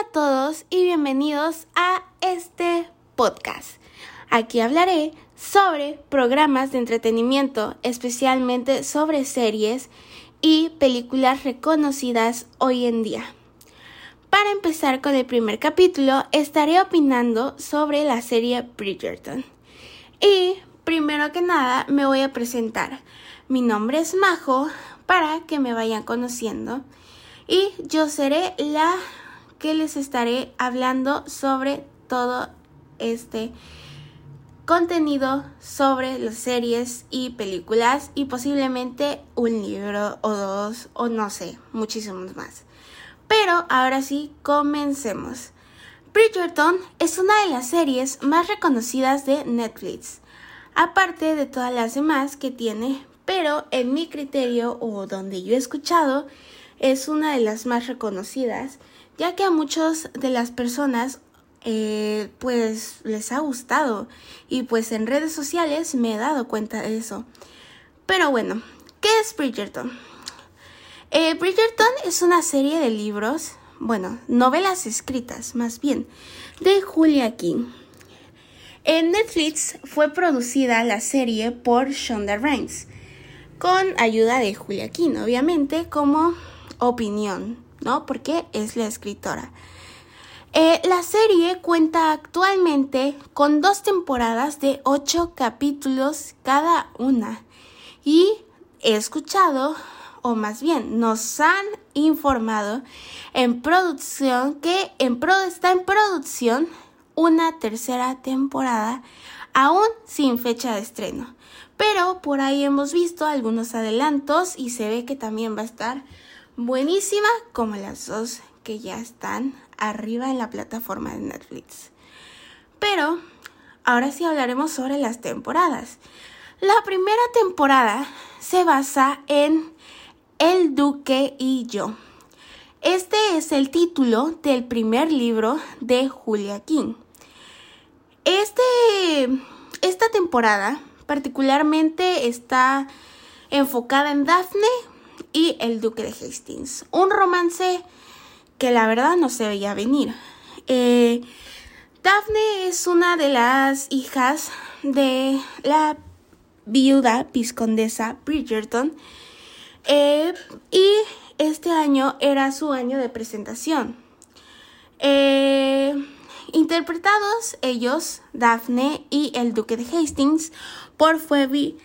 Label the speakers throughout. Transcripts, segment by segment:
Speaker 1: A todos y bienvenidos a este podcast. Aquí hablaré sobre programas de entretenimiento, especialmente sobre series y películas reconocidas hoy en día. Para empezar con el primer capítulo, estaré opinando sobre la serie Bridgerton. Y primero que nada, me voy a presentar. Mi nombre es Majo para que me vayan conociendo y yo seré la que les estaré hablando sobre todo este contenido sobre las series y películas y posiblemente un libro o dos o no sé, muchísimos más. Pero ahora sí, comencemos. Bridgerton es una de las series más reconocidas de Netflix, aparte de todas las demás que tiene, pero en mi criterio o donde yo he escuchado, es una de las más reconocidas, ya que a muchas de las personas eh, pues les ha gustado y pues en redes sociales me he dado cuenta de eso. Pero bueno, ¿qué es Bridgerton? Eh, Bridgerton es una serie de libros, bueno, novelas escritas más bien, de Julia King. En Netflix fue producida la serie por Shonda Rhimes, con ayuda de Julia King, obviamente, como opinión, ¿no? Porque es la escritora. Eh, la serie cuenta actualmente con dos temporadas de ocho capítulos cada una y he escuchado o más bien nos han informado en producción que está en producción una tercera temporada aún sin fecha de estreno. Pero por ahí hemos visto algunos adelantos y se ve que también va a estar buenísima como las dos que ya están arriba en la plataforma de Netflix. Pero ahora sí hablaremos sobre las temporadas. La primera temporada se basa en el Duque y yo. Este es el título del primer libro de Julia King. Este, esta temporada particularmente está enfocada en Daphne y el Duque de Hastings. Un romance que la verdad no se veía venir. Eh, Daphne es una de las hijas de la viuda viscondesa Bridgerton eh, y este año era su año de presentación. Eh, interpretados ellos, Daphne y el Duque de Hastings, por Phoebe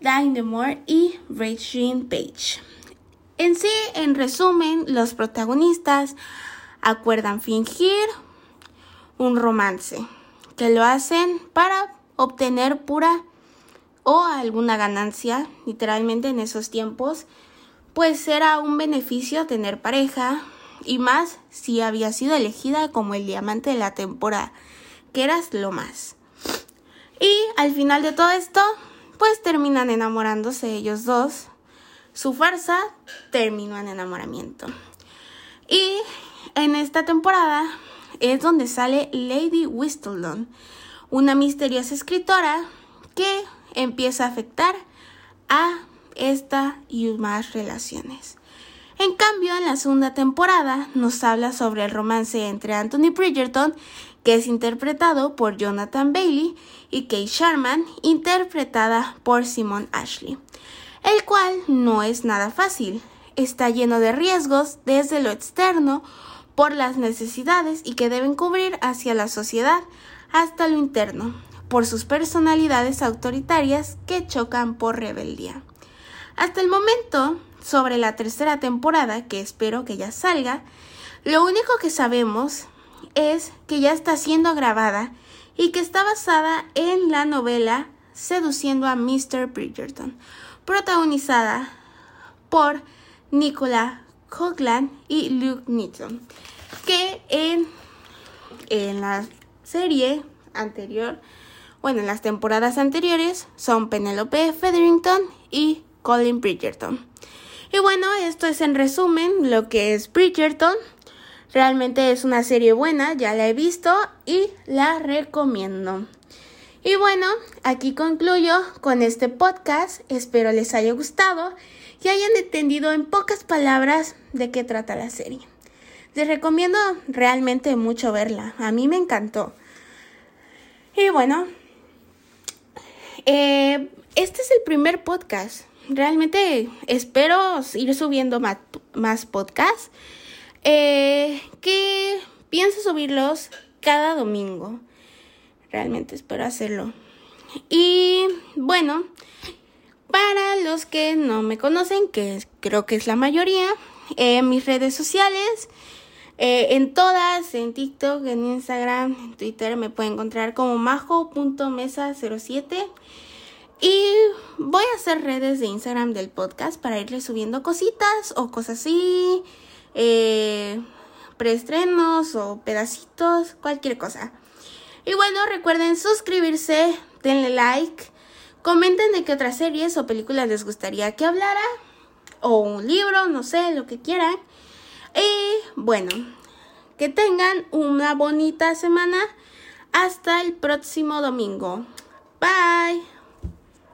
Speaker 1: Dynamore y Rachel Page. En sí, en resumen, los protagonistas acuerdan fingir un romance, que lo hacen para obtener pura o alguna ganancia, literalmente en esos tiempos, pues era un beneficio tener pareja y más si había sido elegida como el diamante de la temporada, que eras lo más. Y al final de todo esto, pues terminan enamorándose ellos dos. Su farsa terminó en enamoramiento. Y en esta temporada es donde sale Lady Whistledown, una misteriosa escritora que empieza a afectar a esta y más relaciones. En cambio, en la segunda temporada nos habla sobre el romance entre Anthony Bridgerton, que es interpretado por Jonathan Bailey, y Kate Sharman, interpretada por Simon Ashley, el cual no es nada fácil. Está lleno de riesgos desde lo externo por las necesidades y que deben cubrir hacia la sociedad hasta lo interno, por sus personalidades autoritarias que chocan por rebeldía. Hasta el momento, sobre la tercera temporada, que espero que ya salga, lo único que sabemos es que ya está siendo grabada y que está basada en la novela Seduciendo a Mr. Bridgerton, protagonizada por Nicola Coughlan y Luke Nixon, que en, en la serie anterior bueno, en las temporadas anteriores son Penelope Featherington y Colin Bridgerton. Y bueno, esto es en resumen lo que es Bridgerton. Realmente es una serie buena, ya la he visto y la recomiendo. Y bueno, aquí concluyo con este podcast. Espero les haya gustado y hayan entendido en pocas palabras de qué trata la serie. Les recomiendo realmente mucho verla. A mí me encantó. Y bueno, eh, este es el primer podcast. Realmente espero ir subiendo más, más podcasts. Eh, que pienso subirlos cada domingo. Realmente espero hacerlo. Y bueno, para los que no me conocen, que creo que es la mayoría, en mis redes sociales, eh, en todas, en TikTok, en Instagram, en Twitter, me pueden encontrar como majo.mesa07. Y voy a hacer redes de Instagram del podcast para irle subiendo cositas o cosas así, eh, preestrenos o pedacitos, cualquier cosa. Y bueno, recuerden suscribirse, denle like, comenten de qué otras series o películas les gustaría que hablara, o un libro, no sé, lo que quieran. Y bueno, que tengan una bonita semana. Hasta el próximo domingo. Bye.